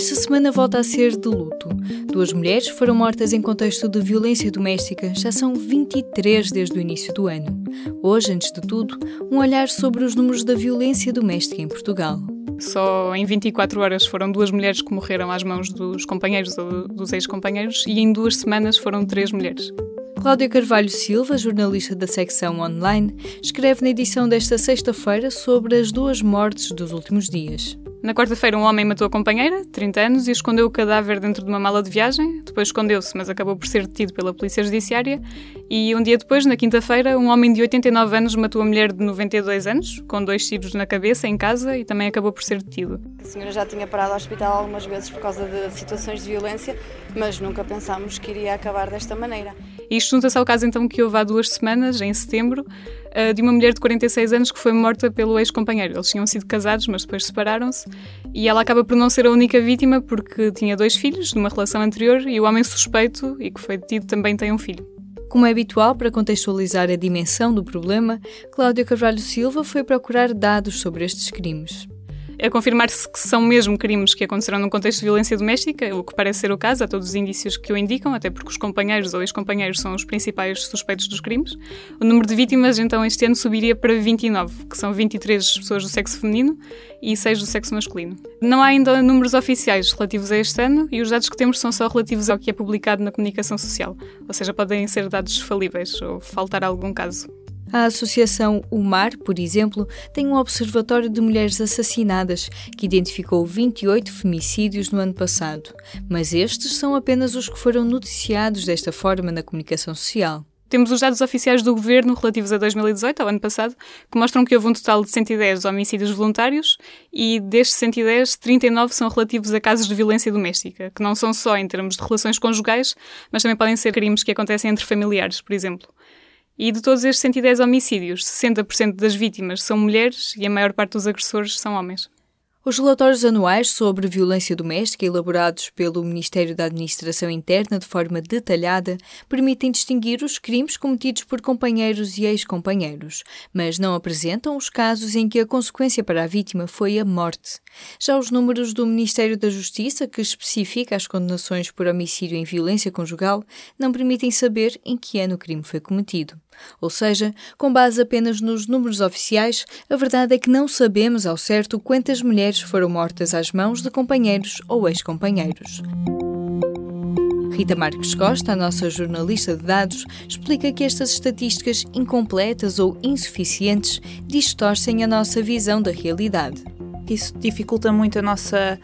Esta semana volta a ser de luto. Duas mulheres foram mortas em contexto de violência doméstica. Já são 23 desde o início do ano. Hoje, antes de tudo, um olhar sobre os números da violência doméstica em Portugal. Só em 24 horas foram duas mulheres que morreram às mãos dos companheiros ou dos ex-companheiros e em duas semanas foram três mulheres. Cláudia Carvalho Silva, jornalista da secção online, escreve na edição desta sexta-feira sobre as duas mortes dos últimos dias. Na quarta-feira, um homem matou a companheira, 30 anos, e escondeu o cadáver dentro de uma mala de viagem. Depois escondeu-se, mas acabou por ser detido pela Polícia Judiciária. E um dia depois, na quinta-feira, um homem de 89 anos matou a mulher de 92 anos, com dois tiros na cabeça, em casa, e também acabou por ser detido. A senhora já tinha parado ao hospital algumas vezes por causa de situações de violência, mas nunca pensámos que iria acabar desta maneira. Isto junta-se ao caso então que houve há duas semanas, em setembro, eh, de uma mulher de 46 anos que foi morta pelo ex-companheiro. Eles tinham sido casados, mas depois separaram-se. E ela acaba por não ser a única vítima porque tinha dois filhos de uma relação anterior e o homem suspeito e que foi detido também tem um filho. Como é habitual para contextualizar a dimensão do problema, Cláudia Carvalho Silva foi procurar dados sobre estes crimes a confirmar-se que são mesmo crimes que aconteceram num contexto de violência doméstica, o que parece ser o caso, há todos os indícios que o indicam, até porque os companheiros ou ex-companheiros são os principais suspeitos dos crimes. O número de vítimas, então, este ano subiria para 29, que são 23 pessoas do sexo feminino e 6 do sexo masculino. Não há ainda números oficiais relativos a este ano e os dados que temos são só relativos ao que é publicado na comunicação social, ou seja, podem ser dados falíveis ou faltar algum caso. A Associação UMAR, por exemplo, tem um observatório de mulheres assassinadas que identificou 28 femicídios no ano passado, mas estes são apenas os que foram noticiados desta forma na comunicação social. Temos os dados oficiais do governo relativos a 2018, ao ano passado, que mostram que houve um total de 110 homicídios voluntários e destes 110, 39 são relativos a casos de violência doméstica, que não são só em termos de relações conjugais, mas também podem ser crimes que acontecem entre familiares, por exemplo. E de todos estes 110 homicídios, 60% das vítimas são mulheres e a maior parte dos agressores são homens. Os relatórios anuais sobre violência doméstica, elaborados pelo Ministério da Administração Interna de forma detalhada, permitem distinguir os crimes cometidos por companheiros e ex-companheiros, mas não apresentam os casos em que a consequência para a vítima foi a morte. Já os números do Ministério da Justiça, que especifica as condenações por homicídio em violência conjugal, não permitem saber em que ano o crime foi cometido. Ou seja, com base apenas nos números oficiais, a verdade é que não sabemos ao certo quantas mulheres foram mortas às mãos de companheiros ou ex-companheiros. Rita Marques Costa, a nossa jornalista de dados, explica que estas estatísticas incompletas ou insuficientes distorcem a nossa visão da realidade. Isso dificulta muito a nossa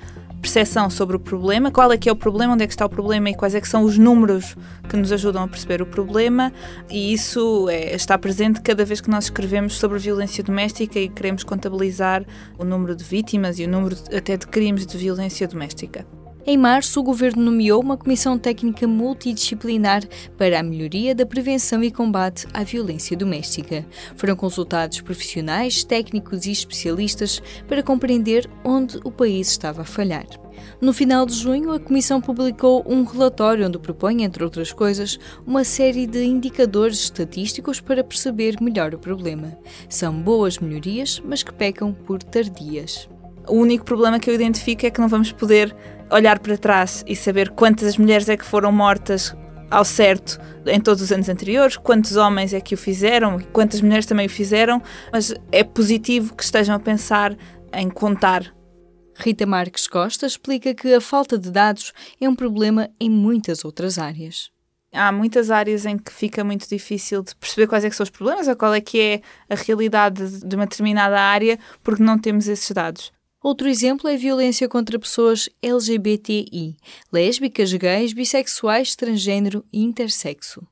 percepção sobre o problema, qual é que é o problema, onde é que está o problema e quais é que são os números que nos ajudam a perceber o problema e isso é, está presente cada vez que nós escrevemos sobre violência doméstica e queremos contabilizar o número de vítimas e o número até de crimes de violência doméstica. Em março, o governo nomeou uma comissão técnica multidisciplinar para a melhoria da prevenção e combate à violência doméstica. Foram consultados profissionais, técnicos e especialistas para compreender onde o país estava a falhar. No final de junho, a Comissão publicou um relatório onde propõe, entre outras coisas, uma série de indicadores estatísticos para perceber melhor o problema. São boas melhorias, mas que pecam por tardias. O único problema que eu identifico é que não vamos poder olhar para trás e saber quantas mulheres é que foram mortas ao certo em todos os anos anteriores, quantos homens é que o fizeram, quantas mulheres também o fizeram, mas é positivo que estejam a pensar em contar. Rita Marques Costa explica que a falta de dados é um problema em muitas outras áreas. Há muitas áreas em que fica muito difícil de perceber quais é são os problemas ou qual é que é a realidade de uma determinada área porque não temos esses dados. Outro exemplo é a violência contra pessoas LGBTI, lésbicas, gays, bissexuais, transgênero e intersexo.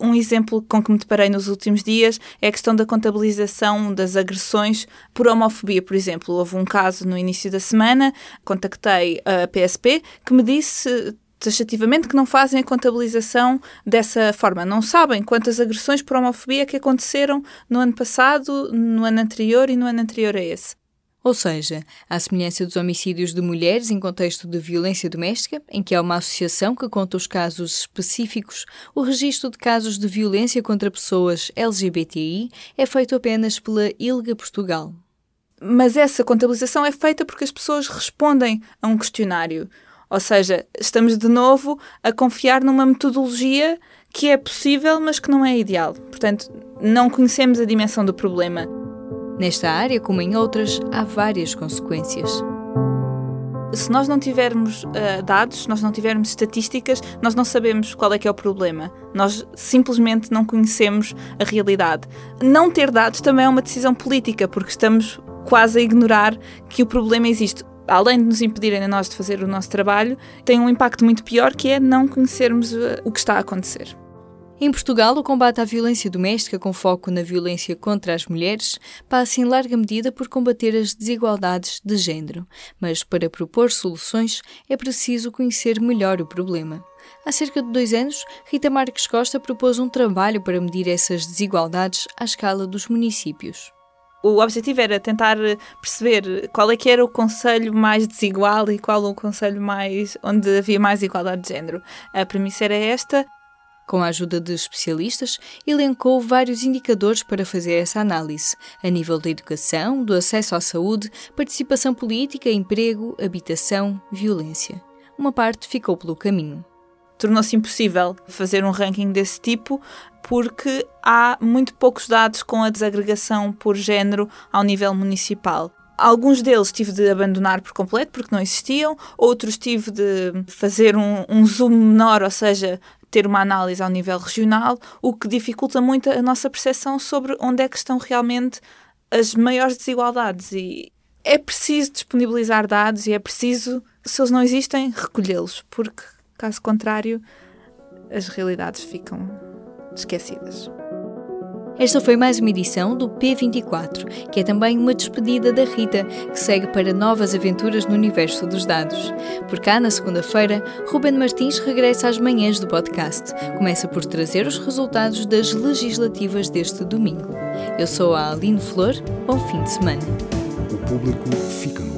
Um exemplo com que me deparei nos últimos dias é a questão da contabilização das agressões por homofobia, por exemplo. Houve um caso no início da semana, contactei a PSP, que me disse taxativamente que não fazem a contabilização dessa forma. Não sabem quantas agressões por homofobia que aconteceram no ano passado, no ano anterior e no ano anterior a esse. Ou seja, à semelhança dos homicídios de mulheres em contexto de violência doméstica, em que há uma associação que conta os casos específicos, o registro de casos de violência contra pessoas LGBTI é feito apenas pela ILGA Portugal. Mas essa contabilização é feita porque as pessoas respondem a um questionário. Ou seja, estamos de novo a confiar numa metodologia que é possível, mas que não é ideal. Portanto, não conhecemos a dimensão do problema. Nesta área, como em outras, há várias consequências. Se nós não tivermos uh, dados, nós não tivermos estatísticas, nós não sabemos qual é que é o problema. Nós simplesmente não conhecemos a realidade. Não ter dados também é uma decisão política, porque estamos quase a ignorar que o problema existe além de nos impedirem a nós de fazer o nosso trabalho, tem um impacto muito pior que é não conhecermos uh, o que está a acontecer. Em Portugal, o combate à violência doméstica, com foco na violência contra as mulheres, passa em larga medida por combater as desigualdades de género. Mas para propor soluções é preciso conhecer melhor o problema. Há cerca de dois anos, Rita Marques Costa propôs um trabalho para medir essas desigualdades à escala dos municípios. O objetivo era tentar perceber qual é que era o conselho mais desigual e qual o conselho mais onde havia mais igualdade de género. A premissa era esta com a ajuda de especialistas, elencou vários indicadores para fazer essa análise, a nível da educação, do acesso à saúde, participação política, emprego, habitação, violência. Uma parte ficou pelo caminho. Tornou-se impossível fazer um ranking desse tipo porque há muito poucos dados com a desagregação por género ao nível municipal. Alguns deles tive de abandonar por completo porque não existiam, outros tive de fazer um, um zoom menor, ou seja, ter uma análise ao nível regional, o que dificulta muito a nossa percepção sobre onde é que estão realmente as maiores desigualdades. E é preciso disponibilizar dados e é preciso, se eles não existem, recolhê-los, porque, caso contrário, as realidades ficam esquecidas. Esta foi mais uma edição do P24, que é também uma despedida da Rita, que segue para novas aventuras no universo dos dados. Por cá, na segunda-feira, Ruben Martins regressa às manhãs do podcast. Começa por trazer os resultados das legislativas deste domingo. Eu sou a Aline Flor. Bom fim de semana. O público fica no